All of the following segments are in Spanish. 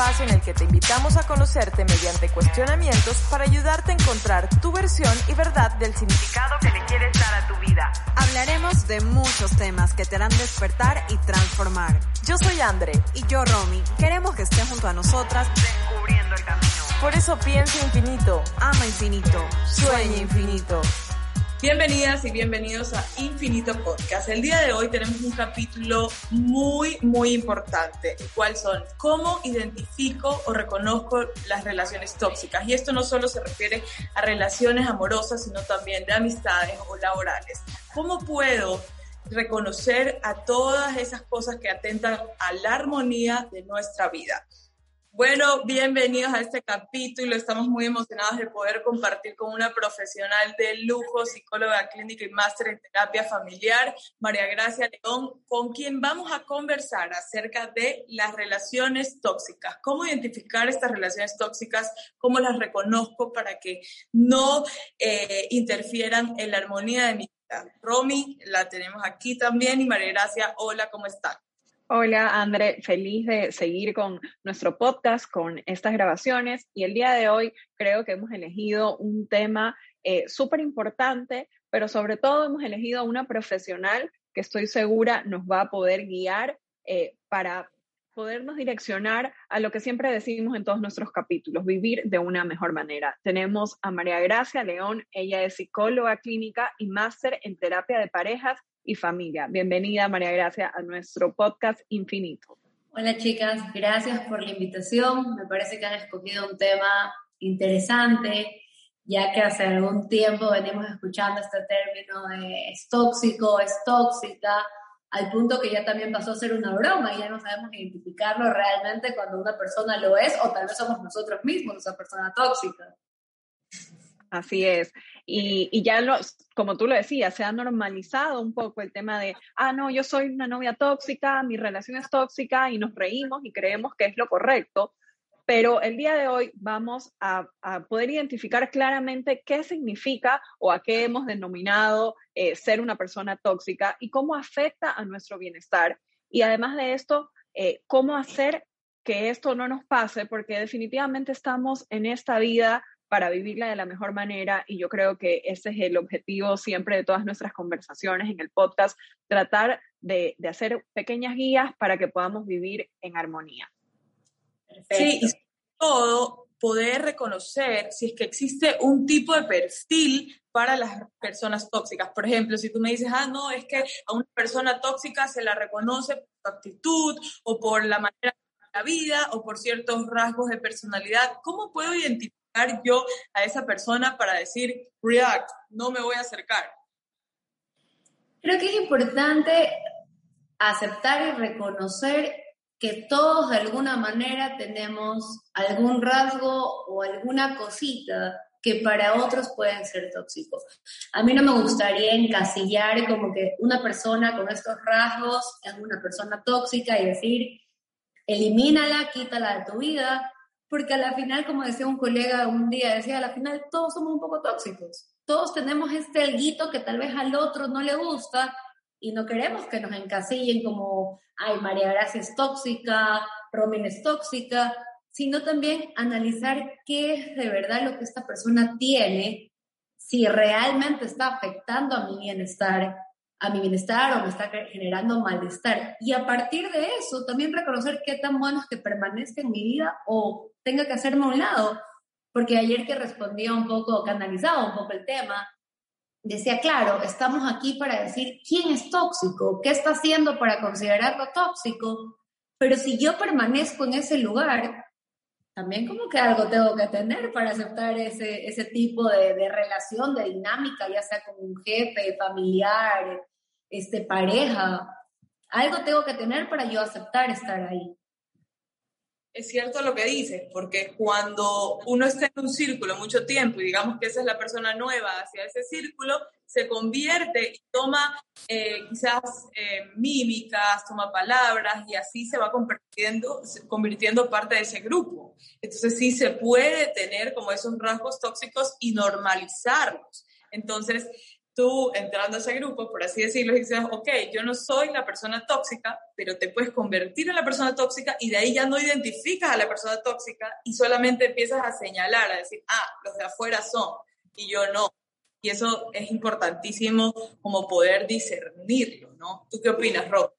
Espacio en el que te invitamos a conocerte mediante cuestionamientos para ayudarte a encontrar tu versión y verdad del significado que le quieres dar a tu vida. Hablaremos de muchos temas que te harán despertar y transformar. Yo soy Andre. Y yo, Romy. Queremos que estés junto a nosotras descubriendo el camino. Por eso piensa infinito, ama infinito, sueña infinito. Bienvenidas y bienvenidos a Infinito Podcast. El día de hoy tenemos un capítulo muy, muy importante, el son cómo identifico o reconozco las relaciones tóxicas. Y esto no solo se refiere a relaciones amorosas, sino también de amistades o laborales. ¿Cómo puedo reconocer a todas esas cosas que atentan a la armonía de nuestra vida? Bueno, bienvenidos a este capítulo. Estamos muy emocionados de poder compartir con una profesional de lujo, psicóloga clínica y máster en terapia familiar, María Gracia León, con quien vamos a conversar acerca de las relaciones tóxicas, cómo identificar estas relaciones tóxicas, cómo las reconozco para que no eh, interfieran en la armonía de mi vida. Romy, la tenemos aquí también y María Gracia, hola, ¿cómo están? Hola, André, feliz de seguir con nuestro podcast, con estas grabaciones. Y el día de hoy creo que hemos elegido un tema eh, súper importante, pero sobre todo hemos elegido a una profesional que estoy segura nos va a poder guiar eh, para podernos direccionar a lo que siempre decimos en todos nuestros capítulos, vivir de una mejor manera. Tenemos a María Gracia León, ella es psicóloga clínica y máster en terapia de parejas y familia. Bienvenida, María Gracia, a nuestro podcast Infinito. Hola chicas, gracias por la invitación. Me parece que han escogido un tema interesante, ya que hace algún tiempo venimos escuchando este término de es tóxico, es tóxica, al punto que ya también pasó a ser una broma y ya no sabemos identificarlo realmente cuando una persona lo es o tal vez somos nosotros mismos esa persona tóxica. Así es. Y, ya, como tú lo decías, se ha normalizado un poco el tema de, ah, no, yo soy una novia tóxica, mi relación es tóxica y nos reímos y creemos que es lo correcto. Pero el día de hoy vamos a, poder identificar claramente qué significa o a qué hemos denominado eh, ser una persona tóxica y cómo afecta a nuestro bienestar. Y además de esto, eh, cómo hacer que esto no nos pase, porque definitivamente estamos en esta vida para vivirla de la mejor manera y yo creo que ese es el objetivo siempre de todas nuestras conversaciones en el podcast, tratar de, hacer pequeñas guías para que podamos vivir en armonía. Sí, y sobre todo poder reconocer si es que existe un tipo de perfil para las personas tóxicas. Por ejemplo, si tú me dices, ah, no, es que a una persona tóxica se la reconoce por su actitud o por la manera de la vida o por ciertos rasgos de personalidad, ¿cómo puedo identificar? Yo a esa persona para decir, react, no me voy a acercar? Creo que es importante aceptar y reconocer que todos de alguna manera tenemos algún rasgo o alguna cosita que para otros pueden ser tóxicos. A mí no me gustaría encasillar como que una persona con estos rasgos es una persona tóxica y decir, elimínala, quítala de tu vida, porque a la final, como decía un colega un día, decía, a la final todos somos un poco tóxicos. Todos tenemos este alguito que tal vez al otro no le gusta y no queremos que nos encasillen como, ay, María Gracia es tóxica, Romin es tóxica, sino también analizar qué es de verdad lo que esta persona tiene, si realmente está afectando a mi bienestar, a mi bienestar o me está generando malestar. Y a partir de eso, también reconocer qué tan bueno es que permanezca en mi vida o tenga que hacerme a un lado. Porque ayer que respondía un poco, canalizaba un poco el tema, decía, claro, estamos aquí para decir quién es tóxico, qué está haciendo para considerarlo tóxico, pero si yo permanezco en ese lugar, también como que algo tengo que tener para aceptar ese, ese tipo de, de relación, de dinámica, ya sea con un jefe, familiar, este, pareja. Algo tengo que tener para yo aceptar estar ahí es cierto lo que dices, porque cuando uno está en un círculo mucho tiempo y digamos que esa es la persona nueva hacia ese círculo, se convierte y toma eh, quizás eh, mímicas, toma palabras y así se va convirtiendo, convirtiendo parte de ese grupo. Entonces sí se puede tener como esos rasgos tóxicos y normalizarlos. Entonces, tú entrando a ese grupo, por así decirlo, dices, ok, yo no soy la persona tóxica, pero te puedes convertir en la persona tóxica y de ahí ya no identificas a la persona tóxica y solamente empiezas a señalar, a decir, ah, los de afuera son y yo no. Y eso es importantísimo como poder discernirlo, ¿no? ¿Tú qué opinas, Rob?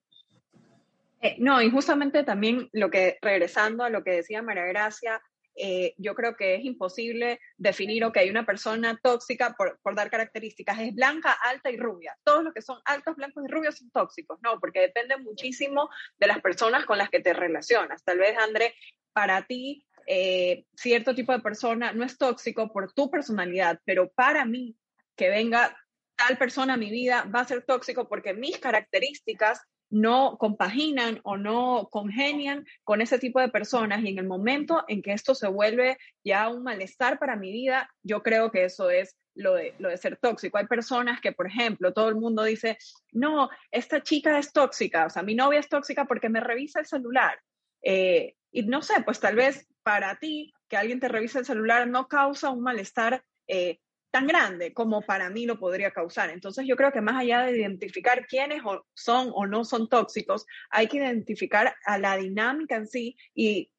Eh, no, y justamente también lo que, regresando a lo que decía María Gracia, eh, yo creo que es imposible definir, hay una persona tóxica por, por, dar características, es blanca, alta y rubia. Todos los que son altos, blancos y rubios son tóxicos, no, porque depende muchísimo de las personas con las que te relacionas. Tal vez, André, para ti, eh, cierto tipo de persona no es tóxico por tu personalidad, pero para mí, que venga tal persona a mi vida va a ser tóxico porque mis características no compaginan o no congenian con ese tipo de personas y en el momento en que esto se vuelve ya un malestar para mi vida, yo creo que eso es lo de, lo de ser tóxico. Hay personas que, por ejemplo, todo el mundo dice, no, esta chica es tóxica, o sea, mi novia es tóxica porque me revisa el celular. Eh, y no sé, pues tal vez para ti que alguien te revise el celular no causa un malestar eh, tan grande como para mí lo podría causar. Entonces yo creo que más allá de identificar quiénes son o no son tóxicos, hay que identificar a la dinámica en sí y,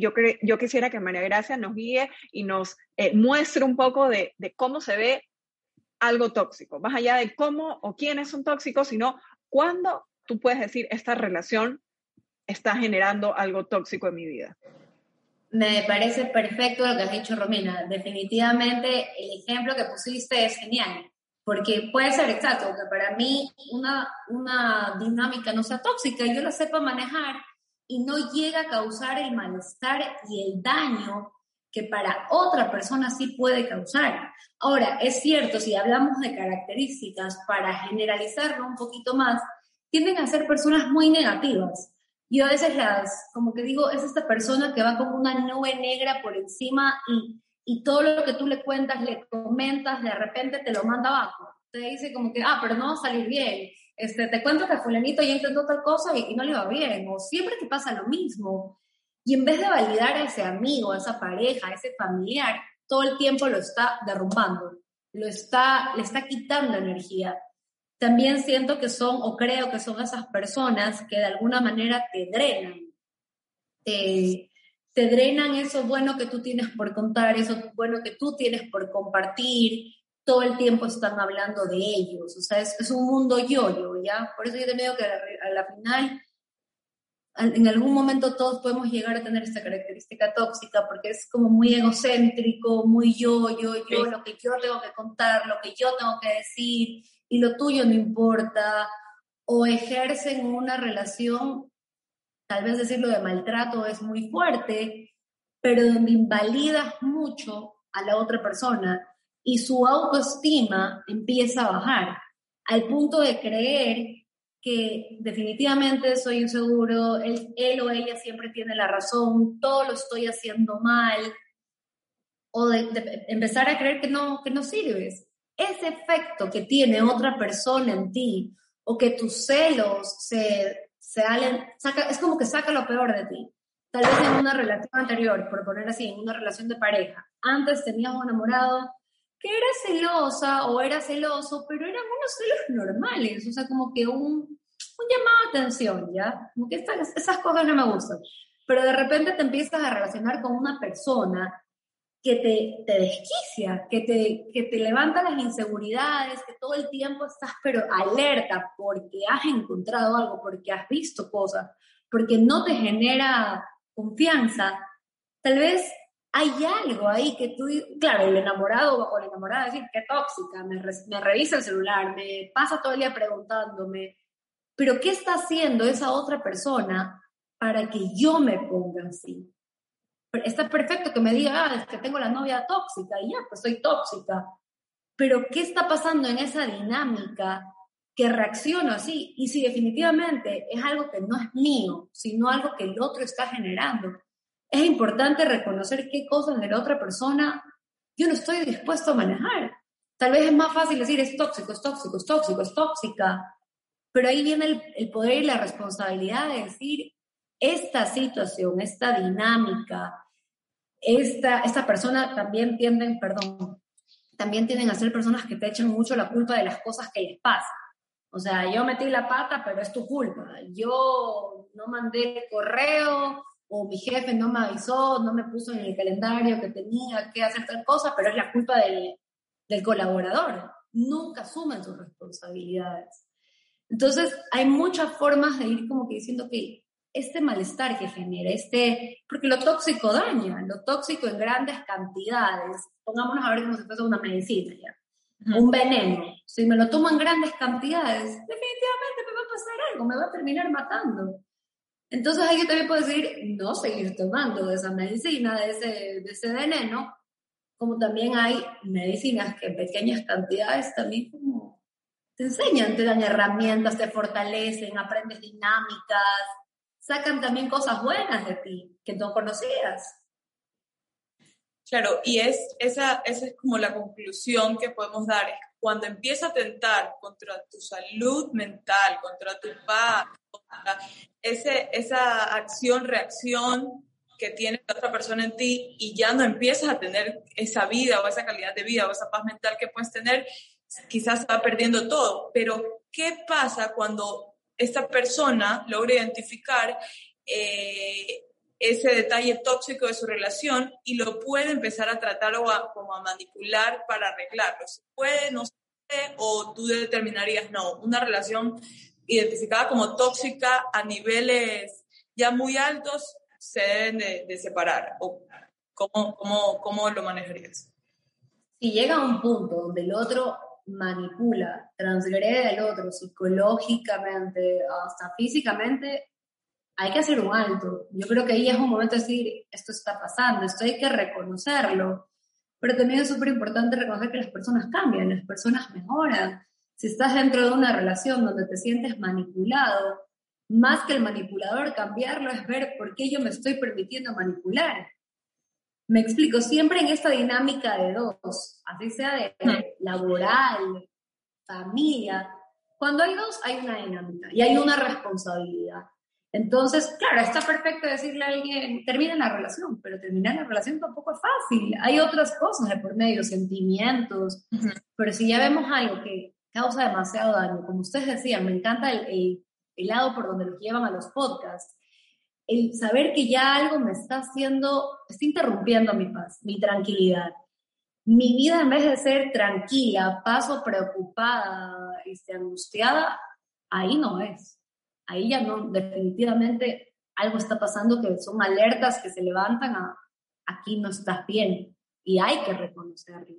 yo, yo quisiera que María Gracia nos guíe y nos eh, muestre un poco de, de cómo se ve algo tóxico, más allá de cómo o quiénes son tóxicos, sino cuándo tú puedes decir esta relación está generando algo tóxico en mi vida. Me parece perfecto lo que has dicho, Romina. Definitivamente el ejemplo que pusiste es genial, porque puede ser exacto, que para mí una, una dinámica no sea tóxica, yo la sepa manejar y no llega a causar el malestar y el daño que para otra persona sí puede causar. Ahora, es cierto, si hablamos de características, para generalizarlo un poquito más, tienden a ser personas muy negativas yo a veces las, como que digo, es esta persona que va como una nube negra por encima y, y todo lo que tú le cuentas, le comentas, de repente te lo manda abajo. Te dice como que, ah, pero no va a salir bien. Este, te cuento que fulanito ya intentó tal cosa y, y no le va bien. O siempre te pasa lo mismo. Y en vez de validar a ese amigo, a esa pareja, a ese familiar, todo el tiempo lo está derrumbando, lo está, le está quitando energía también siento que son, o creo que son esas personas que de alguna manera te drenan. Te, te drenan eso bueno que tú tienes por contar, eso bueno que tú tienes por compartir. Todo el tiempo están hablando de ellos. O sea, es, un mundo yo-yo, ¿ya? Por eso yo te digo que a la, final en algún momento todos podemos llegar a tener esta característica tóxica porque es como muy egocéntrico, muy yo, yo, yo, lo que yo tengo que contar, lo que yo tengo que decir, y lo tuyo no importa, o ejercen una relación, tal vez decirlo de maltrato es muy fuerte, pero donde invalidas mucho a la otra persona y su autoestima empieza a bajar al punto de creer que definitivamente soy inseguro, él, él, o ella siempre tiene la razón, todo lo estoy haciendo mal, o de, empezar a creer que no, que no sirves ese efecto que tiene otra persona en ti o que tus celos se, se saca, es como que saca lo peor de ti. Tal vez en una relación anterior, por poner así, en una relación de pareja, antes tenías un enamorado que era celosa o era celoso, pero eran unos celos normales, o sea, como que un, un llamado a atención, ¿ya? Como que estas, esas cosas no me gustan. Pero de repente te empiezas a relacionar con una persona que te, te desquicia, que te, que te levanta las inseguridades, que todo el tiempo estás pero alerta porque has encontrado algo, porque has visto cosas, porque no te genera confianza, tal vez hay algo ahí que tú, claro, el enamorado o la enamorada decir, qué tóxica, me, me revisa el celular, me pasa todo el día preguntándome, pero ¿qué está haciendo esa otra persona para que yo me ponga así? Está perfecto que me diga, ah, es que tengo la novia tóxica y ya, pues soy tóxica. Pero ¿qué está pasando en esa dinámica que reacciono así. Y si definitivamente es algo que no es mío, sino algo que el otro está generando, es importante reconocer qué cosas de la otra persona yo no estoy dispuesto a manejar. Tal vez es más fácil decir es tóxico, es tóxico, es tóxico, es tóxica, pero ahí viene el, el poder y la responsabilidad de decir, esta situación, esta dinámica, esta, esta persona también tienden, perdón, también tienden a ser personas que te echan mucho la culpa de las cosas que les pasan. O sea, yo metí la pata, pero es tu culpa. Yo no mandé correo o mi jefe no me avisó, no me puso en el calendario que tenía que hacer tal cosa, pero es la culpa del, del colaborador. Nunca asumen sus responsabilidades. Entonces, hay muchas formas de ir como que diciendo que este malestar que genera, este, porque lo tóxico daña, lo tóxico en grandes cantidades, pongámonos a ver como si fuese una medicina ya, un veneno, si me lo tomo en grandes cantidades, definitivamente me va a pasar algo, me va a terminar matando. Entonces ahí yo también puedo decir, no seguir tomando de esa medicina, de ese, de ese veneno, como también hay medicinas que en pequeñas cantidades también como te enseñan, te dan herramientas, te fortalecen, aprendes dinámicas, sacan también cosas buenas de ti que no conocías. Claro, y es, esa, esa es como la conclusión que podemos dar. Es cuando empieza a atentar contra tu salud mental, contra tu paz, contra esa acción-reacción que tiene la otra persona en ti y ya no empiezas a tener esa vida o esa calidad de vida o esa paz mental que puedes tener, quizás va perdiendo todo. Pero, ¿qué pasa cuando esta persona logra identificar eh, ese detalle tóxico de su relación y lo puede empezar a tratar o a, como a manipular para arreglarlo. Se puede, no puede, o tú determinarías, no, una relación identificada como tóxica a niveles ya muy altos se deben de, separar. ¿O cómo, cómo, ¿Cómo lo manejarías? Si llega a un punto donde el otro manipula, transgrede al otro psicológicamente, hasta físicamente, hay que hacer un alto. Yo creo que ahí es un momento de decir, esto está pasando, esto hay que reconocerlo. Pero también es súper importante reconocer que las personas cambian, las personas mejoran. Si estás dentro de una relación donde te sientes manipulado, más que el manipulador cambiarlo es ver por qué yo me estoy permitiendo manipular. Me explico, siempre en esta dinámica de dos, así sea de laboral, familia, cuando hay dos hay una dinámica y hay una responsabilidad. Entonces, claro, está perfecto decirle a alguien, termina la relación, pero terminar la relación tampoco es fácil. Hay otras cosas de por medio, sentimientos, pero si ya vemos algo que causa demasiado daño, como ustedes decían, me encanta el, el lado por donde los llevan a los podcasts, el saber que ya algo me está haciendo, está interrumpiendo mi paz, mi tranquilidad. Mi vida en vez de ser tranquila, paso preocupada, este, angustiada, ahí no es. Ahí ya no, definitivamente algo está pasando que son alertas que se levantan a aquí no estás bien y hay que reconocerlo.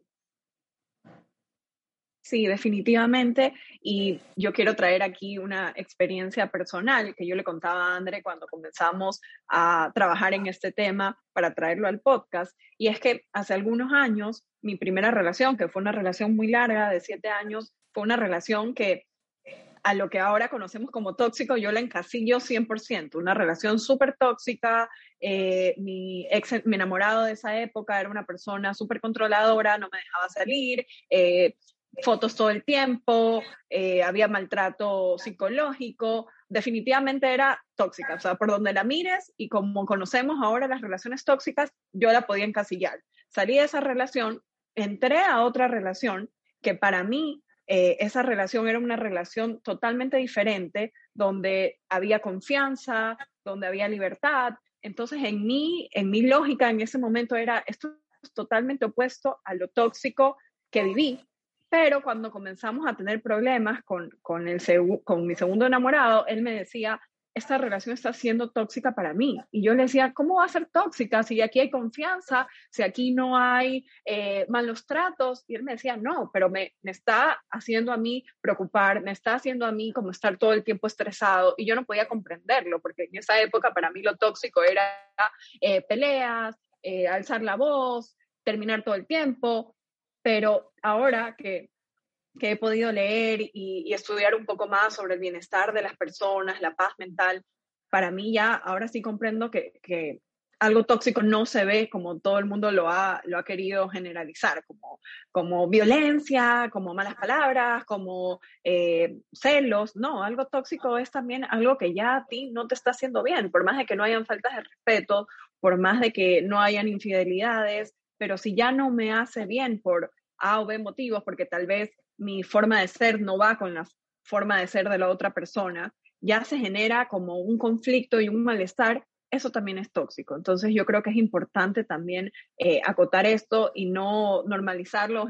Sí, definitivamente. Y yo quiero traer aquí una experiencia personal que yo le contaba a André cuando comenzamos a trabajar en este tema para traerlo al podcast. Y es que hace algunos años, mi primera relación, que fue una relación muy larga de siete años, fue una relación que a lo que ahora conocemos como tóxico, yo la encasillo 100%, una relación súper tóxica. Eh, mi ex, mi enamorado de esa época era una persona súper controladora, no me dejaba salir, eh, fotos todo el tiempo, eh, había maltrato psicológico, definitivamente era tóxica, o sea, por donde la mires y como conocemos ahora las relaciones tóxicas, yo la podía encasillar. Salí de esa relación, entré a otra relación que para mí eh, esa relación era una relación totalmente diferente, donde había confianza, donde había libertad. Entonces, en mí, en mi lógica en ese momento era, esto es totalmente opuesto a lo tóxico que viví. Pero cuando comenzamos a tener problemas con, con, el con mi segundo enamorado, él me decía, esta relación está siendo tóxica para mí. Y yo le decía, ¿cómo va a ser tóxica si aquí hay confianza, si aquí no hay eh, malos tratos? Y él me decía, no, pero me, me, está haciendo a mí preocupar, me está haciendo a mí como estar todo el tiempo estresado. Y yo no podía comprenderlo, porque en esa época para mí lo tóxico era eh, peleas, eh, alzar la voz, terminar todo el tiempo. Pero ahora que que he podido leer y, estudiar un poco más sobre el bienestar de las personas, la paz mental, para mí ya ahora sí comprendo que, que algo tóxico no se ve como todo el mundo lo ha, lo ha querido generalizar, como, como violencia, como malas palabras, como eh, celos. No, algo tóxico es también algo que ya a ti no te está haciendo bien, por más de que no hayan faltas de respeto, por más de que no hayan infidelidades, pero si ya no me hace bien por A o B motivos, porque tal vez mi forma de ser no va con la forma de ser de la otra persona, ya se genera como un conflicto y un malestar, eso también es tóxico. Entonces yo creo que es importante también eh, acotar esto y no normalizarlo,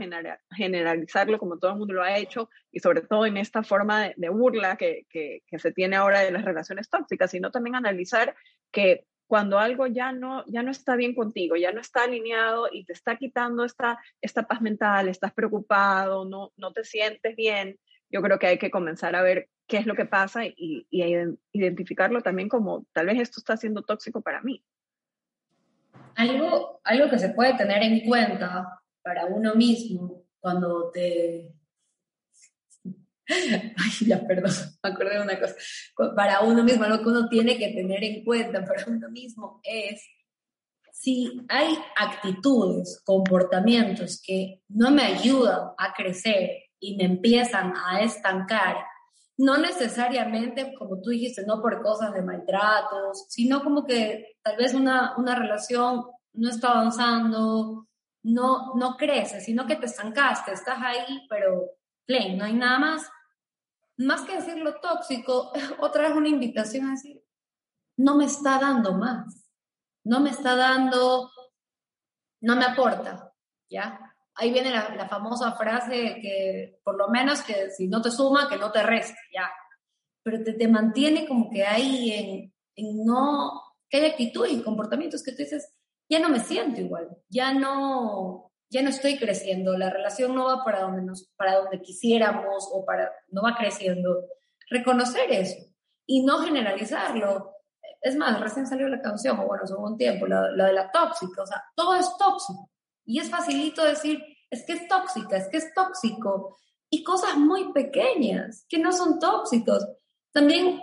generalizarlo como todo el mundo lo ha hecho y sobre todo en esta forma de, burla que, que, se tiene ahora de las relaciones tóxicas, sino también analizar que cuando algo ya no, ya no está bien contigo, ya no está alineado y te está quitando esta, esta paz mental, estás preocupado, no, no te sientes bien, yo creo que hay que comenzar a ver qué es lo que pasa y, identificarlo también como tal vez esto está siendo tóxico para mí. Algo, algo que se puede tener en cuenta para uno mismo cuando te... Ay, ya, perdón, me acordé de una cosa. Para uno mismo, algo que uno tiene que tener en cuenta para uno mismo es si hay actitudes, comportamientos que no me ayudan a crecer y me empiezan a estancar, no necesariamente, como tú dijiste, no por cosas de maltratos, sino como que tal vez una, una relación no está avanzando, no, no crece, sino que te estancaste, estás ahí, pero plain, no hay nada más. Más que decir lo tóxico, otra vez una invitación a decir, no me está dando más, no me está dando, no me aporta, ¿ya? ahí viene la, famosa frase que por lo menos que si no te suma, que no te reste, ya. Pero te, te mantiene como que ahí en, en, no, que hay actitud y comportamientos que tú dices, ya no me siento igual, ya no, ya no estoy creciendo, la relación no va para donde, nos, para donde quisiéramos o para, no va creciendo. Reconocer eso y no generalizarlo. Es más, recién salió la canción, o bueno, hace un tiempo, la, la de la tóxica, o sea, todo es tóxico y es facilito decir, es que es tóxica, es que es tóxico. Y cosas muy pequeñas que no son tóxicos. También,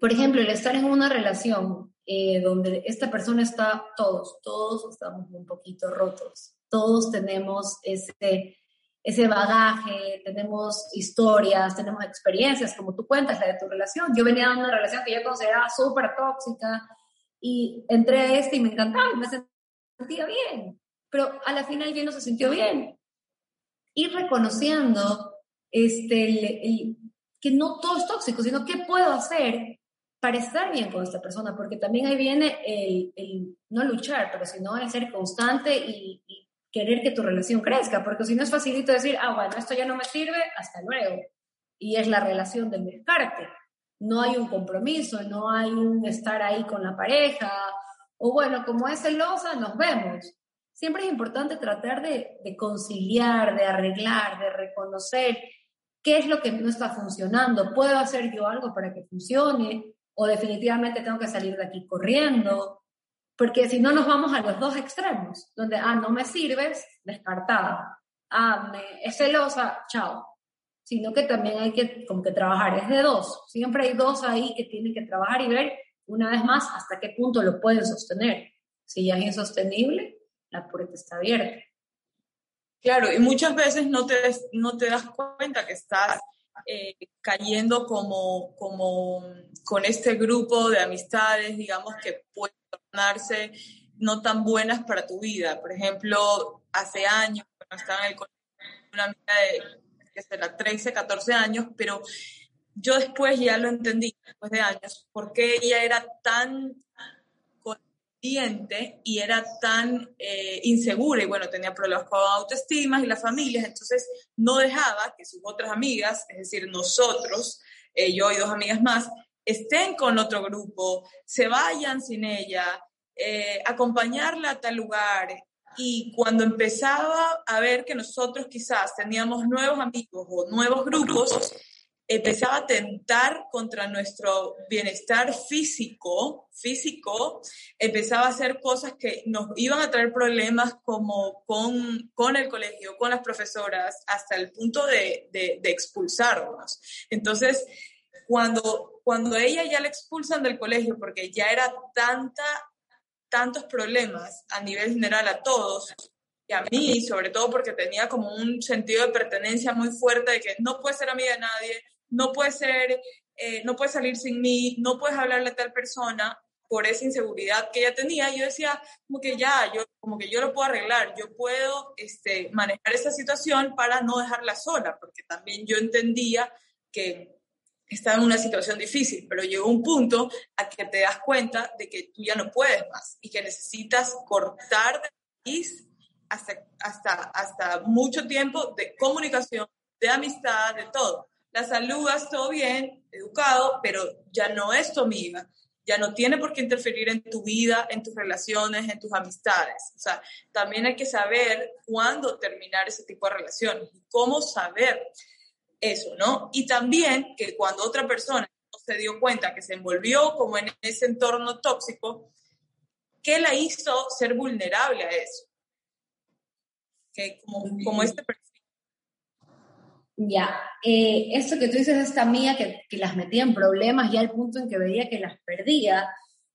por ejemplo, el estar en una relación eh, donde esta persona está, todos, todos estamos un poquito rotos. Todos tenemos ese, ese bagaje, tenemos historias, tenemos experiencias, como tú cuentas, la de tu relación. Yo venía de una relación que yo consideraba súper tóxica y entré a este y me encantaba, me sentía bien pero a la final ya no se sintió bien. Ir reconociendo este, que no todo es tóxico, sino qué puedo hacer para estar bien con esta persona, porque también ahí viene el, no luchar, pero sino el ser constante y, y, querer que tu relación crezca, porque si no es facilito decir, ah, bueno, esto ya no me sirve, hasta luego. Y es la relación del descarte. No hay un compromiso, no hay un estar ahí con la pareja, o bueno, como es celosa, nos vemos siempre es importante tratar de, conciliar, de arreglar, de reconocer qué es lo que no está funcionando. ¿Puedo hacer yo algo para que funcione? ¿O definitivamente tengo que salir de aquí corriendo? Porque si no nos vamos a los dos extremos, donde, ah, no me sirves, descartada. Ah, me, es celosa, chao. Sino que también hay que, como que trabajar, es de dos. Siempre hay dos ahí que tienen que trabajar y ver, una vez más, hasta qué punto lo pueden sostener. Si ya es insostenible, la puerta está abierta. Claro, y muchas veces no te, no te das cuenta que estás eh, cayendo como, como con este grupo de amistades, digamos, que pueden no tan buenas para tu vida. Por ejemplo, hace años, cuando estaba en el colegio, una amiga de que será 13, 14 años, pero yo después ya lo entendí, después de años, porque ella era tan y era tan eh, insegura y bueno, tenía problemas con autoestima y las familias, entonces no dejaba que sus otras amigas, es decir, nosotros, eh, yo y dos amigas más, estén con otro grupo, se vayan sin ella, eh, acompañarla a tal lugar. Y cuando empezaba a ver que nosotros quizás teníamos nuevos amigos o nuevos grupos, empezaba a tentar contra nuestro bienestar físico, físico, empezaba a hacer cosas que nos iban a traer problemas como con, con el colegio, con las profesoras, hasta el punto de, de, de expulsarnos. Entonces, cuando, cuando ella ya la expulsan del colegio, porque ya era tanta, tantos problemas a nivel general a todos, y a mí, sobre todo porque tenía como un sentido de pertenencia muy fuerte de que no puedes ser amiga de nadie, no puedes ser, eh, no puedes salir sin mí, no puedes hablarle a tal persona por esa inseguridad que ella tenía. Yo decía, como que ya, yo, como que yo lo puedo arreglar, yo puedo este, manejar esa situación para no dejarla sola, porque también yo entendía que estaba en una situación difícil, pero llegó un punto a que te das cuenta de que tú ya no puedes más y que necesitas cortar de raíz hasta, hasta, hasta mucho tiempo de comunicación, de amistad, de todo. La saludas, todo bien, educado, pero ya no es tu amiga, ya no tiene por qué interferir en tu vida, en tus relaciones, en tus amistades. O sea, también hay que saber cuándo terminar ese tipo de relaciones y cómo saber eso, ¿no? Y también que cuando otra persona se dio cuenta que se envolvió como en ese entorno tóxico, ¿qué la hizo ser vulnerable a eso? Que como, como este perfil. Ya, eh, esto que tú dices esta amiga que, que las metía en problemas ya al punto en que veía que las perdía,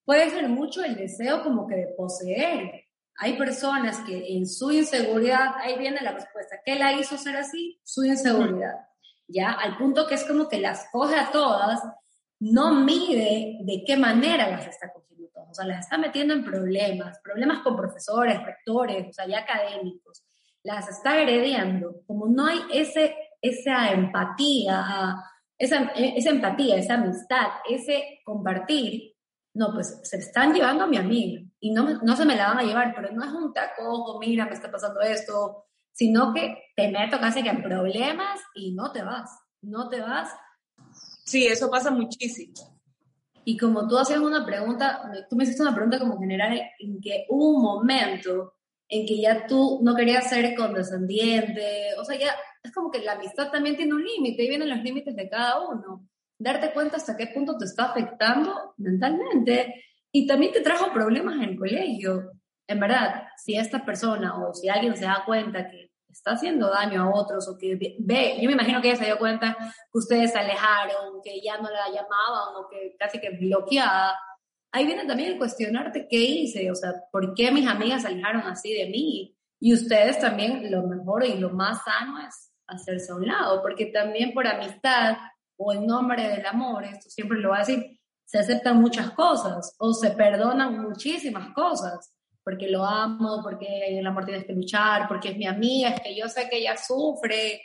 puede ser mucho el deseo como que de poseer. Hay personas que en su inseguridad, ahí viene la respuesta, ¿qué la hizo ser así? Su inseguridad. ¿Ya? Al punto que es como que las coge a todas, no mide de qué manera las está cogiendo todas, o sea, las está metiendo en problemas, problemas con profesores, rectores, o sea, ya académicos, las está heredando, como no hay ese, esa empatía, esa, esa empatía, esa amistad, ese compartir, no, pues se están llevando a mi amiga. Y no, no se me la van a llevar, pero no es un taco, mira, me está pasando esto, sino que te meto casi que en problemas y no te vas, no te vas. Sí, eso pasa muchísimo. Y como tú hacías una pregunta, tú me hiciste una pregunta como general en que hubo un momento en que ya tú no querías ser condescendiente, o sea, ya es como que la amistad también tiene un límite y vienen los límites de cada uno. Darte cuenta hasta qué punto te está afectando mentalmente y también te trajo problemas en el colegio. En verdad, si esta persona o si alguien se da cuenta que está haciendo daño a otros o que ve, yo me imagino que ella se dio cuenta que ustedes se alejaron, que ya no la llamaban o que casi que bloqueada. Ahí viene también el cuestionarte qué hice, o sea, por qué mis amigas se alejaron así de mí. Y ustedes también lo mejor y lo más sano es hacerse a un lado, porque también por amistad o en nombre del amor, esto siempre lo voy a decir, se aceptan muchas cosas o se perdonan muchísimas cosas porque lo amo, porque el amor tienes que luchar, porque es mi amiga, es que yo sé que ella sufre,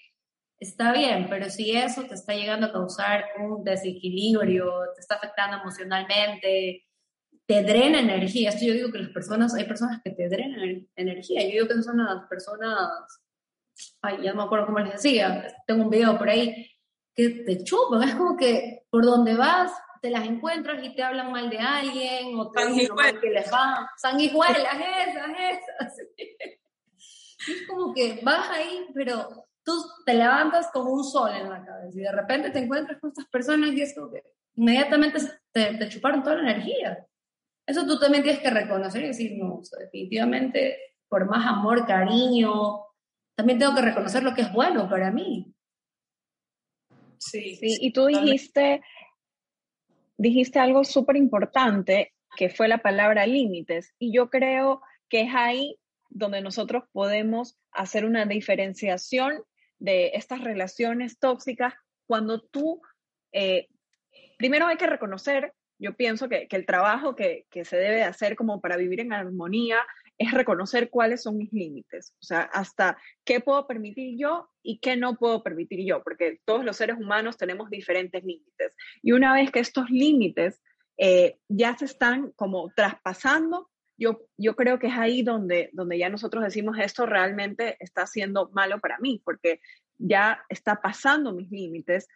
está bien, pero si eso te está llegando a causar un desequilibrio, te está afectando emocionalmente, te drena energía, esto yo digo que las personas, hay personas que te drenan energía, yo digo que son las personas, ay, ya no me acuerdo cómo les decía, tengo un video por ahí, que te chupan, es como que por donde vas te las encuentras y te hablan mal de alguien o te dicen que les va. Sanguijuelas, esas, esas. es como que vas ahí, pero tú te levantas como un sol en la cabeza y de repente te encuentras con estas personas y es como que inmediatamente te, te chuparon toda la energía. Eso tú también tienes que reconocer y decir, no, definitivamente, por más amor, cariño, también tengo que reconocer lo que es bueno para mí. Sí, sí, y tú dijiste dijiste algo súper importante, que fue la palabra límites. Y yo creo que es ahí donde nosotros podemos hacer una diferenciación de estas relaciones tóxicas cuando tú, eh, primero hay que reconocer, yo pienso que, el trabajo que, que, se debe hacer como para vivir en armonía es reconocer cuáles son mis límites, o sea, hasta qué puedo permitir yo y qué no puedo permitir yo, porque todos los seres humanos tenemos diferentes límites. Y una vez que estos límites eh, ya se están como traspasando, yo, yo creo que es ahí donde, donde ya nosotros decimos esto realmente está siendo malo para mí, porque ya está pasando mis límites.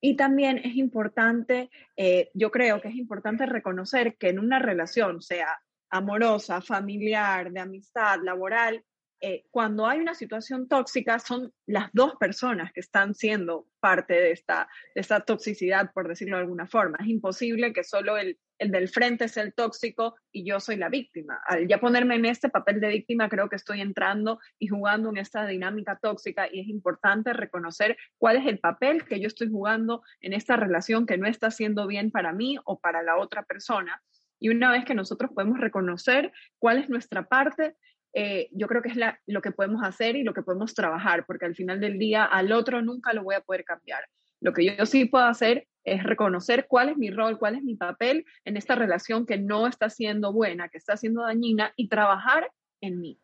Y también es importante, eh, yo creo que es importante reconocer que en una relación, sea amorosa, familiar, de amistad, laboral, eh, cuando hay una situación tóxica, son las dos personas que están siendo parte de esta, de esta toxicidad, por decirlo de alguna forma. Es imposible que solo el, el del frente sea el tóxico y yo soy la víctima. Al ya ponerme en este papel de víctima, creo que estoy entrando y jugando en esta dinámica tóxica y es importante reconocer cuál es el papel que yo estoy jugando en esta relación que no está haciendo bien para mí o para la otra persona. Y una vez que nosotros podemos reconocer cuál es nuestra parte, eh, yo creo que es lo que podemos hacer y lo que podemos trabajar, porque al final del día al otro nunca lo voy a poder cambiar. Lo que yo sí puedo hacer es reconocer cuál es mi rol, cuál es mi papel en esta relación que no está siendo buena, que está siendo dañina y trabajar en mí.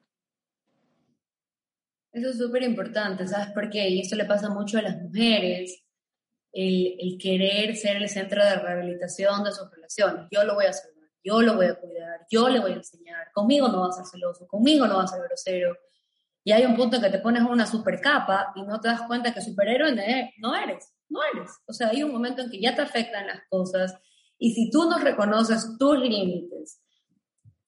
Eso es súper importante, ¿sabes por qué? Y esto le pasa mucho a las mujeres, el, el, querer ser el centro de rehabilitación de sus relaciones. Yo lo voy a hacer yo lo voy a cuidar, yo le voy a enseñar, conmigo no vas a ser celoso, conmigo no vas a ser grosero. Y hay un punto en que te pones una super capa y no te das cuenta que superhéroe no eres, no eres. O sea, hay un momento en que ya te afectan las cosas y si tú no reconoces tus límites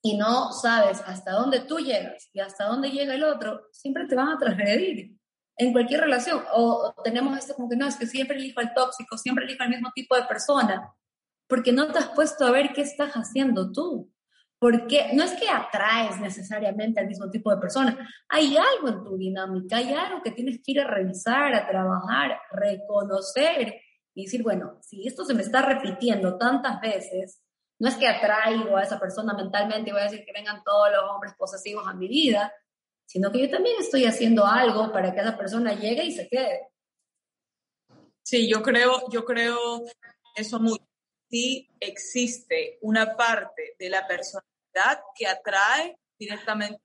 y no sabes hasta dónde tú llegas y hasta dónde llega el otro, siempre te van a transgredir en cualquier relación. O, tenemos esto como que no, es que siempre elijo al tóxico, siempre elijo al mismo tipo de persona porque no te has puesto a ver qué estás haciendo tú. Porque no es que atraes necesariamente al mismo tipo de persona, hay algo en tu dinámica, hay algo que tienes que ir a revisar, a trabajar, reconocer y decir, bueno, si esto se me está repitiendo tantas veces, no es que atraigo a esa persona mentalmente y voy a decir que vengan todos los hombres posesivos a mi vida, sino que yo también estoy haciendo algo para que esa persona llegue y se quede. Sí, yo creo, yo creo eso mucho sí existe una parte de la personalidad que atrae directamente.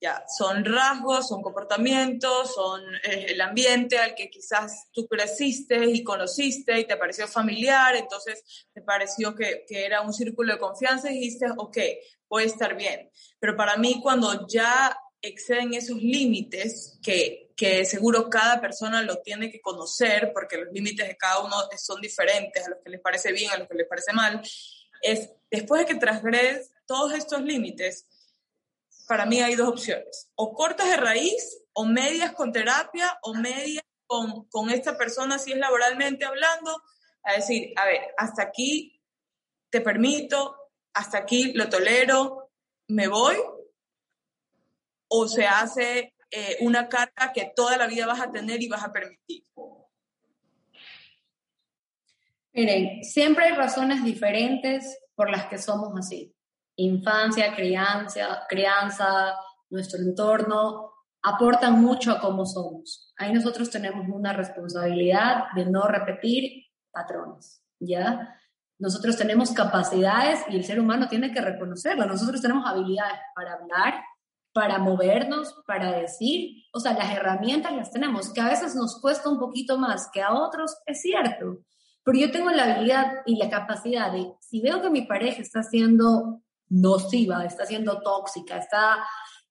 Ya, son rasgos, son comportamientos, son eh, el ambiente al que quizás tú creciste y conociste y te pareció familiar, entonces te pareció que, que era un círculo de confianza y dijiste, ok, voy a estar bien. Pero para mí cuando ya exceden esos límites que, que seguro cada persona lo tiene que conocer porque los límites de cada uno son diferentes a los que les parece bien, a los que les parece mal, es después de que transgredes todos estos límites, para mí hay dos opciones, o cortas de raíz, o medias con terapia, o medias con, con esta persona, si es laboralmente hablando, a decir, a ver, hasta aquí te permito, hasta aquí lo tolero, me voy, o se hace eh, una carga que toda la vida vas a tener y vas a permitir? Miren, siempre hay razones diferentes por las que somos así. Infancia, crianza, crianza, nuestro entorno, aportan mucho a cómo somos. Ahí nosotros tenemos una responsabilidad de no repetir patrones, ¿ya? Nosotros tenemos capacidades y el ser humano tiene que reconocerlo. Nosotros tenemos habilidades para hablar, para movernos, para decir, o sea, las herramientas las tenemos, que a veces nos cuesta un poquito más que a otros, es cierto, pero yo tengo la habilidad y la capacidad de, si veo que mi pareja está siendo nociva, está siendo tóxica, está,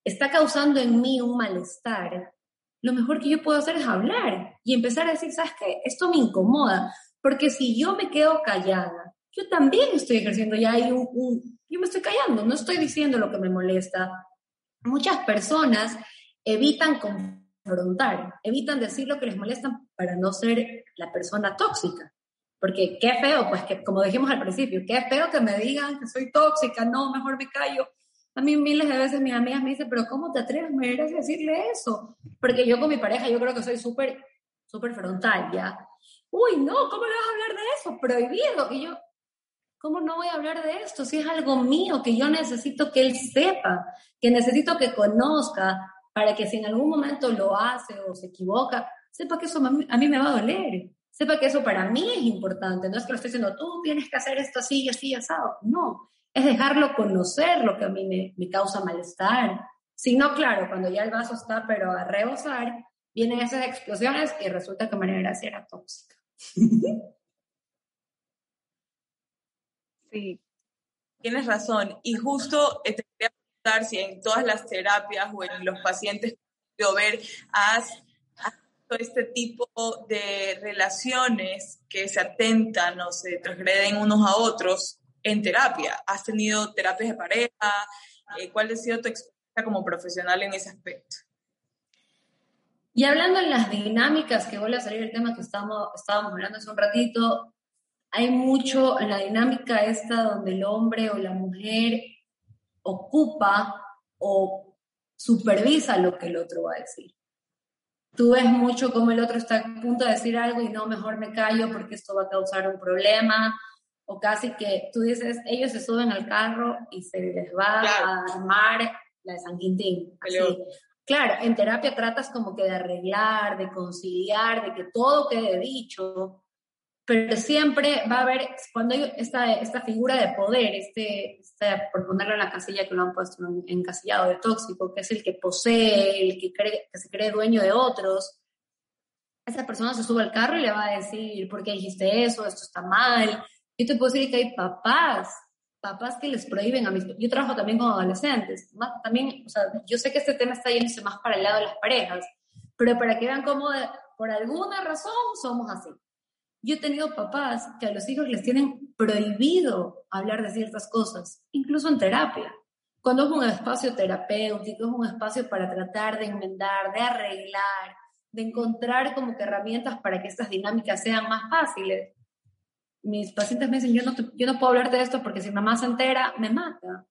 está causando en mí un malestar, lo mejor que yo puedo hacer es hablar y empezar a decir, ¿sabes qué? Esto me incomoda, porque si yo me quedo callada, yo también estoy ejerciendo ya ahí un, un, yo me estoy callando, no estoy diciendo lo que me molesta, muchas personas evitan confrontar, evitan decir lo que les molesta para no ser la persona tóxica. Porque qué feo, pues que como dijimos al principio, qué feo que me digan que soy tóxica, no, mejor me callo. A mí miles de veces mis amigas me dicen, pero ¿cómo te atreves a decirle eso? Porque yo con mi pareja yo creo que soy súper, súper frontal, ¿ya? Uy, no, ¿cómo le vas a hablar de eso? Prohibido. Y yo, ¿Cómo no voy a hablar de esto? Si es algo mío que yo necesito que él sepa, que necesito que conozca, para que si en algún momento lo hace o se equivoca, sepa que eso a mí me va a doler, sepa que eso para mí es importante. No es que lo esté diciendo, tú tienes que hacer esto así y así asado. No, es dejarlo conocer lo que a mí me, me causa malestar. Si no, claro, cuando ya el vaso está pero a rebosar, vienen esas explosiones y resulta que Gracia era tóxica. Sí. Tienes razón. Y justo eh, te quería preguntar si en todas las terapias o en los pacientes que ver, has, has este tipo de relaciones que se atentan o se transgreden unos a otros en terapia. ¿Has tenido terapias de pareja? Eh, ¿Cuál ha sido tu experiencia como profesional en ese aspecto. Y hablando en las dinámicas, que vuelve a salir el tema que estábamos, estábamos hablando hace un ratito, hay mucho en la dinámica esta donde el hombre o la mujer ocupa o supervisa lo que el otro va a decir. Tú ves mucho cómo el otro está a punto de decir algo y no, mejor me callo porque esto va a causar un problema. O casi que tú dices, ellos se suben al carro y se les va a armar la de San Quintín. Claro, en terapia tratas como que de arreglar, de conciliar, de que todo quede dicho, pero siempre va a haber, cuando hay esta, esta figura de poder, este, este, por ponerlo en la casilla que lo han puesto encasillado de tóxico, que es el que posee, el que, cree, que se cree dueño de otros, esa persona se sube al carro y le va a decir, ¿por qué dijiste eso? Esto está mal. Yo te puedo decir que hay papás, papás que les prohíben a mis... Yo trabajo también con adolescentes. también, o sea, yo sé que este tema está yéndose más para el lado de las parejas, pero para que vean cómo por alguna razón somos así. Yo he tenido papás que a los hijos les tienen prohibido hablar de ciertas cosas, incluso en terapia. Cuando es un espacio terapéutico, es un espacio para tratar de enmendar, de arreglar, de encontrar como que herramientas para que estas dinámicas sean más fáciles. Mis pacientes me dicen, yo no, yo no puedo hablarte de esto porque si mamá se entera, me mata.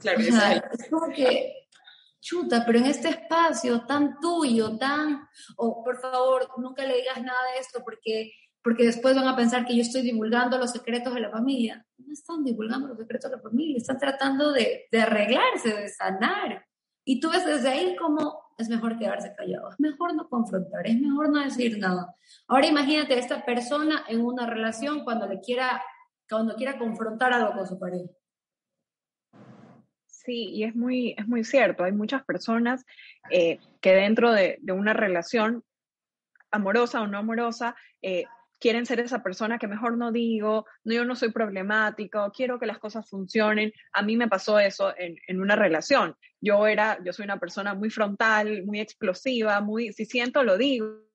Claro, es como que chuta, pero en este espacio tan tuyo, tan, o por favor, nunca le digas nada de esto porque, porque después van a pensar que yo estoy divulgando los secretos de la familia. No están divulgando los secretos de la familia, están tratando de, de arreglarse, de sanar. Y tú ves desde ahí como es mejor quedarse callado, es mejor no confrontar, es mejor no decir nada. Ahora imagínate a esta persona en una relación cuando le quiera, cuando quiera confrontar algo con su pareja Sí, y es muy, es muy cierto. Hay muchas personas eh, que dentro de, una relación amorosa o no amorosa eh, quieren ser esa persona que mejor no digo, no, yo no soy problemático, quiero que las cosas funcionen. A mí me pasó eso en, en, una relación. Yo era, yo soy una persona muy frontal, muy explosiva, muy, si siento lo digo,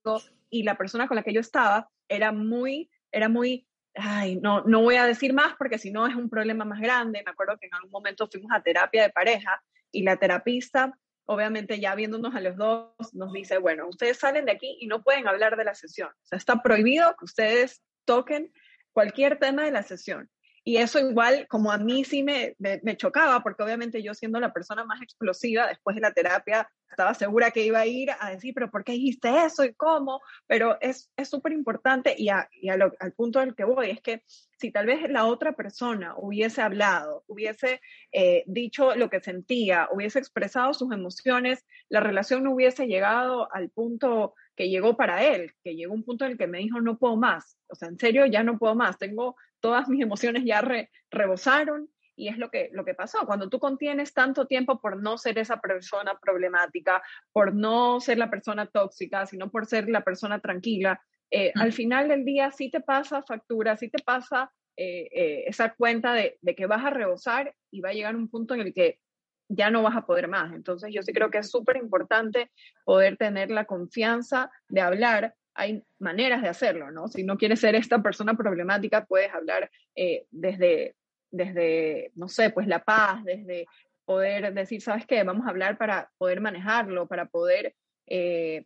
y la persona con la que yo estaba era muy, era muy ay, no, no voy a decir más porque si no es un problema más grande. Me acuerdo que en algún momento fuimos a terapia de pareja y la terapista, obviamente ya viéndonos a los dos, nos dice, bueno, ustedes salen de aquí y no pueden hablar de la sesión. O sea, está prohibido que ustedes toquen cualquier tema de la sesión. Y eso igual, como a mí sí me, me, chocaba, porque obviamente yo siendo la persona más explosiva después de la terapia, estaba segura que iba a ir a decir, pero ¿por qué dijiste eso y cómo? Pero es súper importante y, a, y al punto del que voy, es que si tal vez la otra persona hubiese hablado, hubiese eh, dicho lo que sentía, hubiese expresado sus emociones, la relación no hubiese llegado al punto que llegó para él, que llegó un punto en el que me dijo, no puedo más, o sea, en serio, ya no puedo más, tengo todas mis emociones ya rebosaron y es lo que, lo que pasó. Cuando tú contienes tanto tiempo por no ser esa persona problemática, por no ser la persona tóxica, sino por ser la persona tranquila, eh, al final del día sí te pasa factura, sí te pasa eh, eh, esa cuenta de, de, que vas a rebosar y va a llegar un punto en el que ya no vas a poder más. Entonces yo sí creo que es súper importante poder tener la confianza de hablar hay maneras de hacerlo, ¿no? Si no quieres ser esta persona problemática, puedes hablar eh, desde, desde, no sé, pues la paz, desde poder decir, ¿sabes qué? Vamos a hablar para poder manejarlo, para poder eh,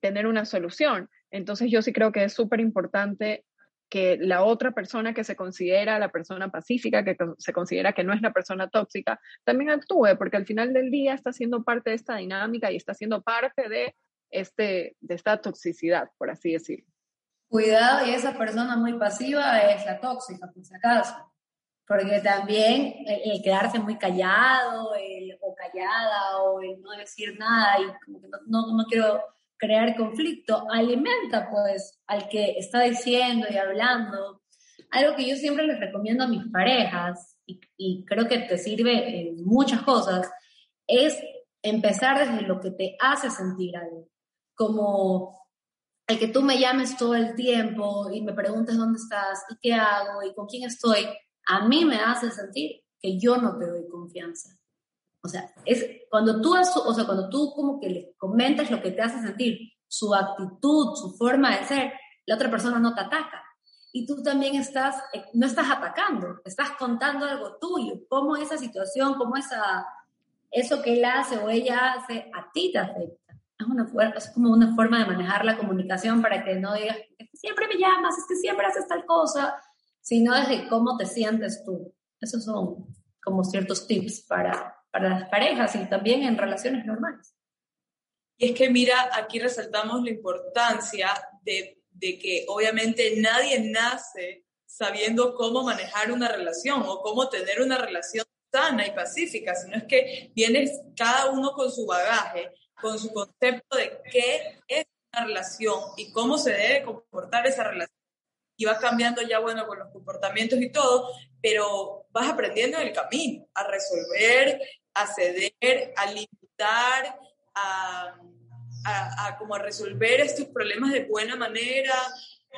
tener una solución. Entonces yo sí creo que es súper importante que la otra persona que se considera la persona pacífica, que se considera que no es la persona tóxica, también actúe, porque al final del día está siendo parte de esta dinámica y está siendo parte de este, de esta toxicidad, por así decirlo. Cuidado, y esa persona muy pasiva es la tóxica, por si acaso. Porque también el, quedarse muy callado, el, o callada, o el no decir nada, y como que no, no, quiero crear conflicto, alimenta pues al que está diciendo y hablando. Algo que yo siempre les recomiendo a mis parejas, y, y creo que te sirve en muchas cosas, es empezar desde lo que te hace sentir algo como el que tú me llames todo el tiempo y me preguntes dónde estás y qué hago y con quién estoy, a mí me hace sentir que yo no te doy confianza. O sea, es cuando tú, o sea, cuando tú como que le comentas lo que te hace sentir, su actitud, su forma de ser, la otra persona no te ataca. Y tú también estás, eh, no estás atacando, estás contando algo tuyo, cómo esa situación, cómo esa eso que él hace o ella hace a ti te afecta. Es, una, es como una forma de manejar la comunicación para que no digas, es que siempre me llamas, es que siempre haces tal cosa, sino desde cómo te sientes tú. Esos son como ciertos tips para, para las parejas y también en relaciones normales. Y es que mira, aquí resaltamos la importancia de, de que obviamente nadie nace sabiendo cómo manejar una relación o cómo tener una relación sana y pacífica, sino es que vienes cada uno con su bagaje, con su concepto de qué es una relación y cómo se debe comportar esa relación. Y vas cambiando ya, bueno, con los comportamientos y todo, pero vas aprendiendo en el camino a resolver, a ceder, a limitar, a, a, como a resolver estos problemas de buena manera,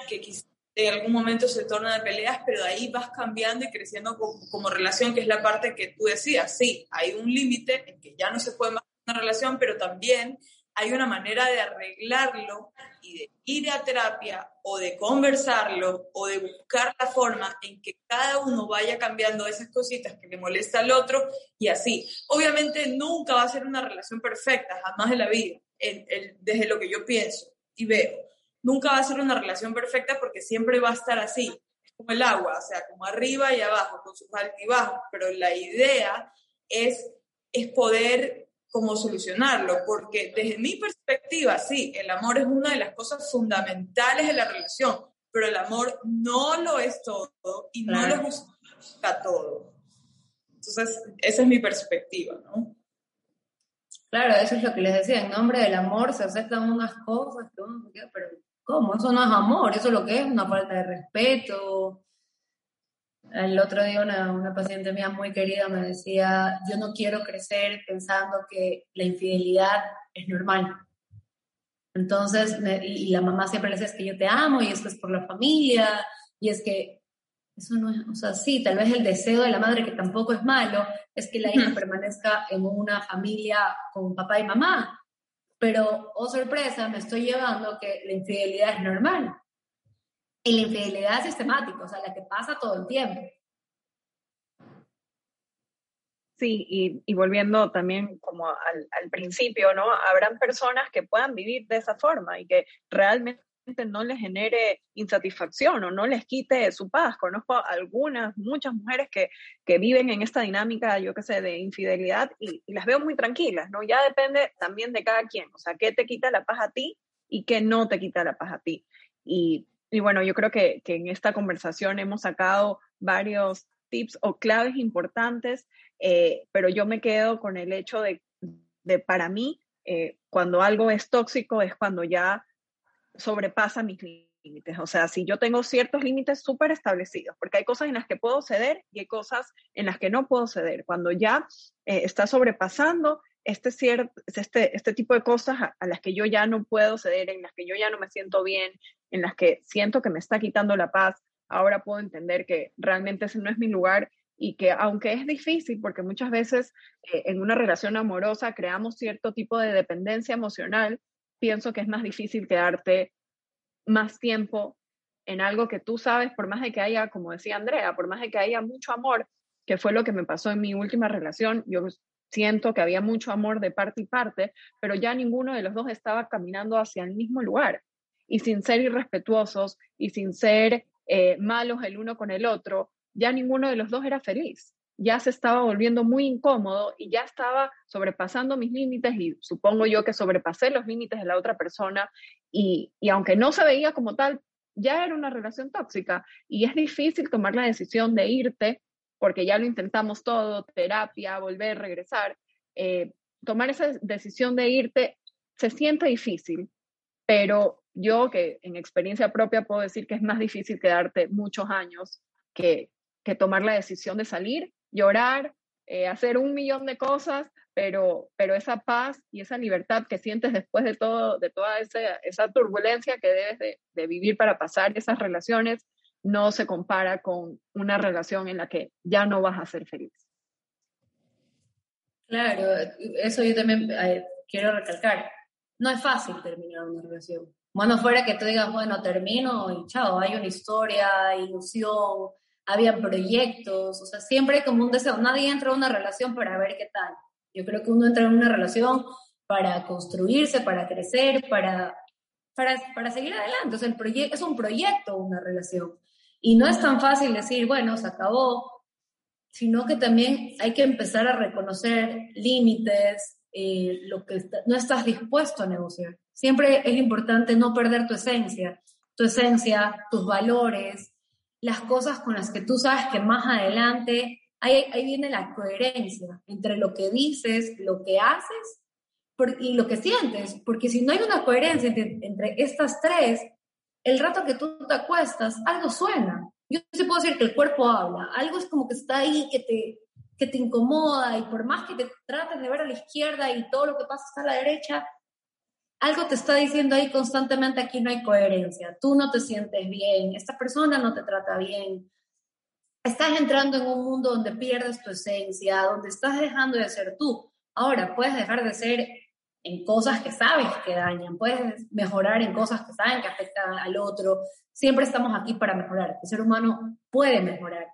que quizás en algún momento se torna de peleas, pero de ahí vas cambiando y creciendo como, relación, que es la parte que tú decías. Sí, hay un límite en que ya no se puede más una relación, pero también hay una manera de arreglarlo y de ir a terapia o de conversarlo o de buscar la forma en que cada uno vaya cambiando esas cositas que le molesta al otro y así. Obviamente nunca va a ser una relación perfecta, jamás de la vida, desde lo que yo pienso y veo nunca va a ser una relación perfecta porque siempre va a estar así, como el agua, o sea, como arriba y abajo, con sus altibajos, pero la idea es, es poder como solucionarlo, porque desde mi perspectiva, sí, el amor es una de las cosas fundamentales de la relación, pero el amor no lo es todo y no lo busca todo. Entonces, esa es mi perspectiva, ¿no? Claro, eso es lo que les decía, en nombre del amor se aceptan unas cosas que uno pero ¿Cómo? Eso no es amor, eso lo que es una falta de respeto. El otro día una, una, paciente mía muy querida me decía, yo no quiero crecer pensando que la infidelidad es normal. Entonces, y la mamá siempre le dice, es que yo te amo y esto es por la familia, y es que eso no es, o sea, sí, tal vez el deseo de la madre, que tampoco es malo, es que la hija permanezca en una familia con papá y mamá, pero, oh sorpresa, me estoy llevando que la infidelidad es normal. Y la infidelidad sistemática, o sea, la que pasa todo el tiempo. Sí, y, y volviendo también como al, al, principio, ¿no? Habrán personas que puedan vivir de esa forma y que realmente no les genere insatisfacción o no les quite su paz. Conozco algunas, muchas mujeres que, que viven en esta dinámica, yo qué sé, de infidelidad y, las veo muy tranquilas, ¿no? Ya depende también de cada quien, o sea, qué te quita la paz a ti y qué no te quita la paz a ti. Y, y bueno, yo creo que, que, en esta conversación hemos sacado varios tips o claves importantes, eh, pero yo me quedo con el hecho de, de para mí, eh, cuando algo es tóxico es cuando ya sobrepasa mis límites. O sea, si yo tengo ciertos límites súper establecidos, porque hay cosas en las que puedo ceder y hay cosas en las que no puedo ceder. Cuando ya eh, está sobrepasando este, cierto, este, este tipo de cosas a, las que yo ya no puedo ceder, en las que yo ya no me siento bien, en las que siento que me está quitando la paz, ahora puedo entender que realmente ese no es mi lugar y que aunque es difícil, porque muchas veces eh, en una relación amorosa creamos cierto tipo de dependencia emocional, pienso que es más difícil quedarte más tiempo en algo que tú sabes, por más de que haya, como decía Andrea, por más de que haya mucho amor, que fue lo que me pasó en mi última relación, yo siento que había mucho amor de parte y parte, pero ya ninguno de los dos estaba caminando hacia el mismo lugar. Y sin ser irrespetuosos y sin ser eh, malos el uno con el otro, ya ninguno de los dos era feliz ya se estaba volviendo muy incómodo y ya estaba sobrepasando mis límites y supongo yo que sobrepasé los límites de la otra persona y, y aunque no se veía como tal, ya era una relación tóxica y es difícil tomar la decisión de irte porque ya lo intentamos todo, terapia, volver, regresar. Eh, tomar esa decisión de irte se siente difícil, pero yo que en experiencia propia puedo decir que es más difícil quedarte muchos años que, que tomar la decisión de salir llorar, eh, hacer un millón de cosas, pero, pero esa paz y esa libertad que sientes después de, todo, de toda esa, esa turbulencia que debes de, vivir para pasar esas relaciones, no se compara con una relación en la que ya no vas a ser feliz. Claro, eso yo también eh, quiero recalcar. No es fácil terminar una relación. Bueno, fuera que tú digas, bueno, termino y chao, hay una historia, ilusión, había proyectos, o sea, siempre como un deseo. Nadie entra a una relación para ver qué tal. Yo creo que uno entra en una relación para construirse, para crecer, para, para, para seguir adelante. O el es un proyecto, una relación. Y no es tan fácil decir, bueno, se acabó, sino que también hay que empezar a reconocer límites, eh, lo que no estás dispuesto a negociar. Siempre es importante no perder tu esencia, tu esencia, tus valores, las cosas con las que tú sabes que más adelante, ahí, ahí viene la coherencia entre lo que dices, lo que haces y lo que sientes, porque si no hay una coherencia entre, entre estas tres, el rato que tú te acuestas, algo suena. Yo sí puedo decir que el cuerpo habla, algo es como que está ahí, que te, que te incomoda y por más que te trates de ver a la izquierda y todo lo que pasa está a la derecha, algo te está diciendo ahí constantemente aquí no hay coherencia, tú no te sientes bien, esta persona no te trata bien. Estás entrando en un mundo donde pierdes tu esencia, donde estás dejando de ser tú. Ahora, puedes dejar de ser en cosas que sabes que dañan, puedes mejorar en cosas que saben que afectan al otro. Siempre estamos aquí para mejorar. El ser humano puede mejorar.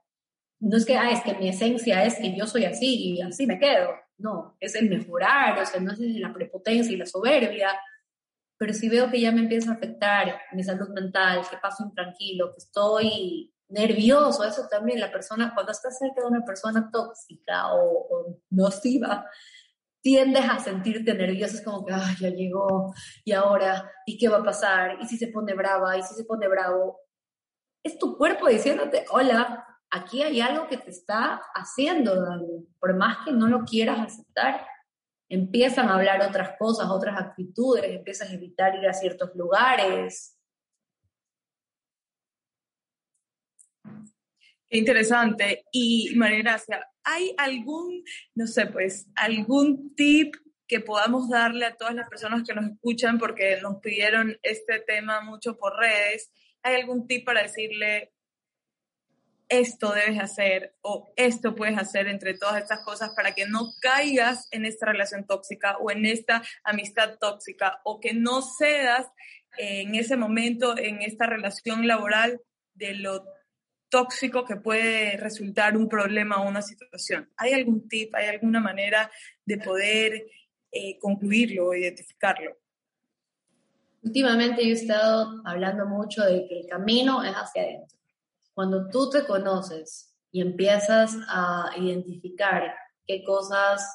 No es que, ah, es que mi esencia es que yo soy así y así me quedo. No, es el mejorar, o sea, no es la prepotencia y la soberbia. Pero si veo que ya me empieza a afectar mi salud mental, que paso intranquilo, que estoy nervioso, eso también, la persona, cuando estás cerca de una persona tóxica o, o nociva, tiendes a sentirte nervioso, es como que, ay, ya llegó, y ahora, ¿y qué va a pasar? ¿Y si se pone brava? ¿Y si se pone bravo? Es tu cuerpo diciéndote, hola, aquí hay algo que te está haciendo daño, por más que no lo quieras aceptar. Empiezan a hablar otras cosas, otras actitudes, empiezas a evitar ir a ciertos lugares. Qué interesante. Y María Gracia, ¿hay algún, no sé, pues, algún tip que podamos darle a todas las personas que nos escuchan porque nos pidieron este tema mucho por redes? ¿Hay algún tip para decirle esto debes hacer o esto puedes hacer entre todas estas cosas para que no caigas en esta relación tóxica o en esta amistad tóxica o que no cedas en ese momento en esta relación laboral de lo tóxico que puede resultar un problema o una situación. ¿Hay algún tip, hay alguna manera de poder eh, concluirlo o identificarlo? Últimamente yo he estado hablando mucho de que el camino es hacia adentro. Cuando tú te conoces y empiezas a identificar qué cosas,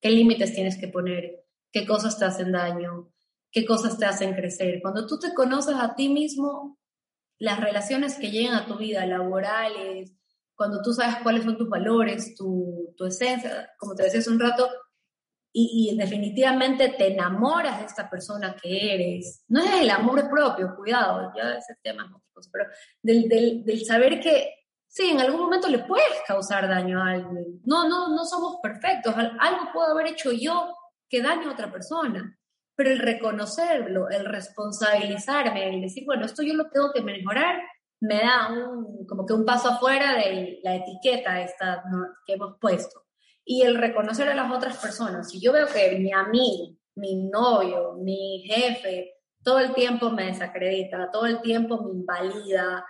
qué límites tienes que poner, qué cosas te hacen daño, qué cosas te hacen crecer. Cuando tú te conoces a ti mismo, las relaciones que llegan a tu vida, laborales, cuando tú sabes cuáles son tus valores, tu, tu esencia, como te decía hace un rato, y, definitivamente te enamoras de esta persona que eres. No es el amor propio, cuidado, ya ese tema es otra cosa, pero del, del, del, saber que sí, en algún momento le puedes causar daño a alguien. No, no, no somos perfectos, algo puedo haber hecho yo que daño a otra persona pero el reconocerlo, el responsabilizarme, el decir, bueno, esto yo lo tengo que mejorar, me da un, como que un paso afuera de la etiqueta esta que hemos puesto. Y el reconocer a las otras personas, si yo veo que mi amigo, mi novio, mi jefe, todo el tiempo me desacredita, todo el tiempo me invalida,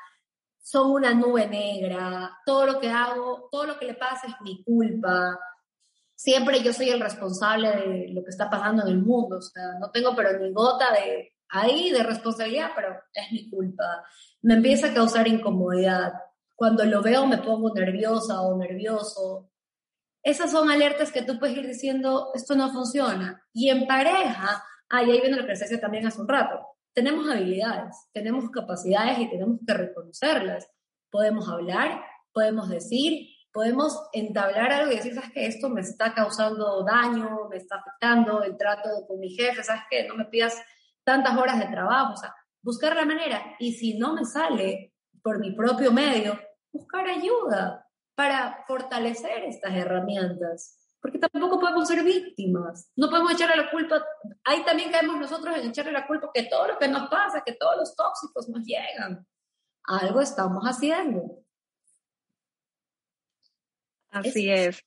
son una nube negra, todo lo que hago, todo lo que le pasa es mi culpa, siempre yo soy el responsable de lo que está pasando en el mundo, o sea, no tengo pero ni gota de ahí de responsabilidad, pero es mi culpa. Me empieza a causar incomodidad. Cuando lo veo me pongo nerviosa o nervioso. Esas son alertas que tú puedes ir diciendo, esto no funciona. Y en pareja, ah, y ahí viene se decía también hace un rato, tenemos habilidades, tenemos capacidades y tenemos que reconocerlas. Podemos hablar, podemos decir, podemos entablar algo y decir, sabes que esto me está causando daño, me está afectando el trato con mi jefe, sabes que no me pidas tantas horas de trabajo, o sea, buscar la manera. Y si no me sale por mi propio medio, buscar ayuda para fortalecer estas herramientas. Porque tampoco podemos ser víctimas. No podemos echarle la culpa. Ahí también caemos nosotros en echarle la culpa que todo lo que nos pasa, que todos los tóxicos nos llegan. Algo estamos haciendo. Así es.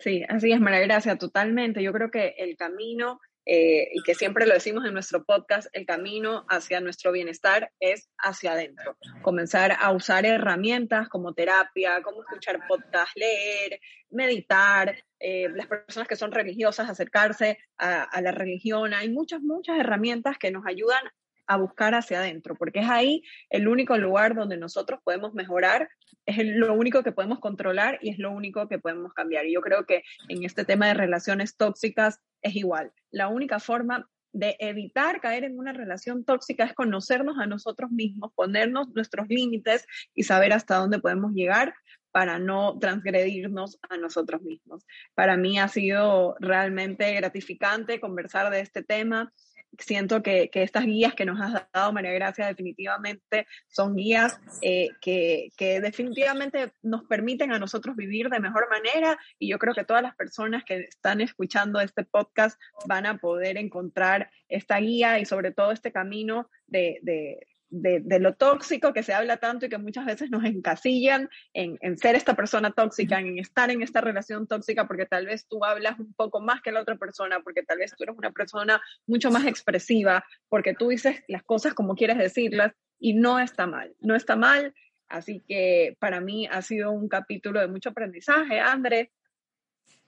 Sí, así es, María Gracia, totalmente. Yo creo que el camino eh, y que siempre lo decimos en nuestro podcast, el camino hacia nuestro bienestar es hacia adentro. Comenzar a usar herramientas como terapia, como escuchar podcast, leer, meditar, eh, las personas que son religiosas, acercarse a, a la religión. Hay muchas, muchas herramientas que nos ayudan a buscar hacia adentro, porque es ahí el único lugar donde nosotros podemos mejorar, es lo único que podemos controlar y es lo único que podemos cambiar. Y yo creo que en este tema de relaciones tóxicas es igual. La única forma de evitar caer en una relación tóxica es conocernos a nosotros mismos, ponernos nuestros límites y saber hasta dónde podemos llegar para no transgredirnos a nosotros mismos. Para mí ha sido realmente gratificante conversar de este tema siento que, que, estas guías que nos has dado, María Gracia, definitivamente son guías eh, que, que, definitivamente nos permiten a nosotros vivir de mejor manera y yo creo que todas las personas que están escuchando este podcast van a poder encontrar esta guía y sobre todo este camino de, de de, lo tóxico que se habla tanto y que muchas veces nos encasillan en, en, ser esta persona tóxica, en estar en esta relación tóxica, porque tal vez tú hablas un poco más que la otra persona, porque tal vez tú eres una persona mucho más expresiva, porque tú dices las cosas como quieres decirlas y no está mal, no está mal. Así que para mí ha sido un capítulo de mucho aprendizaje, André.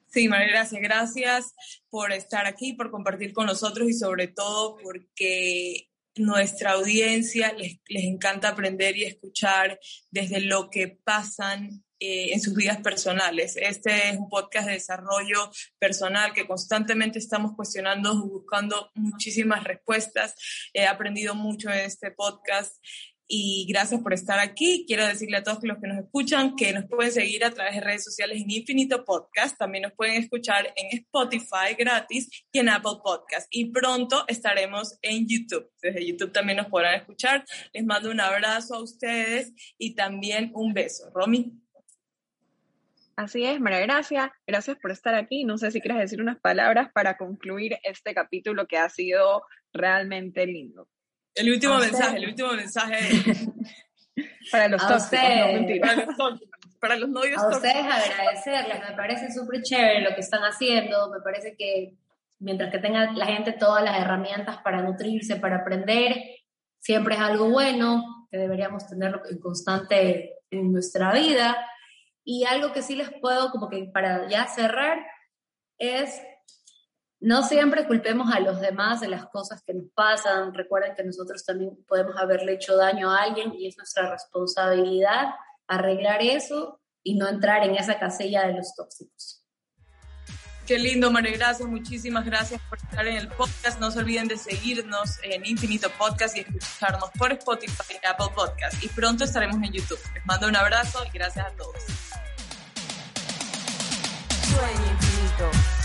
Sí, María, gracias. Gracias por estar aquí, por compartir con nosotros y sobre todo porque nuestra audiencia les, les, encanta aprender y escuchar desde lo que pasan eh, en sus vidas personales. Este es un podcast de desarrollo personal que constantemente estamos cuestionando, buscando muchísimas respuestas. He aprendido mucho en este podcast y gracias por estar aquí. Quiero decirle a todos los que nos escuchan que nos pueden seguir a través de redes sociales en Infinito Podcast. También nos pueden escuchar en Spotify gratis y en Apple Podcast. Y pronto estaremos en YouTube. Desde YouTube también nos podrán escuchar. Les mando un abrazo a ustedes y también un beso. Romy. Así es, María Gracia, gracias por estar aquí. No sé si quieres decir unas palabras para concluir este capítulo que ha sido realmente lindo. El último mensaje, el último mensaje. para los tóxicos, no. Para los tóxicos, para los novios A ustedes agradecerles, me parece súper chévere lo que están haciendo, me parece que mientras que tenga la gente todas las herramientas para nutrirse, para aprender, siempre es algo bueno, que deberíamos tenerlo en constante en nuestra vida. Y algo que sí les puedo, como que para ya cerrar, es no siempre culpemos a los demás de las cosas que nos pasan. Recuerden que nosotros también podemos haberle hecho daño a alguien y es nuestra responsabilidad arreglar eso y no entrar en esa casilla de los tóxicos. Qué lindo, María Gracias. Muchísimas gracias por estar en el podcast. No se olviden de seguirnos en Infinito Podcast y escucharnos por Spotify y Apple Podcast. Y pronto estaremos en YouTube. Les mando un abrazo y gracias a todos. Sueño infinito.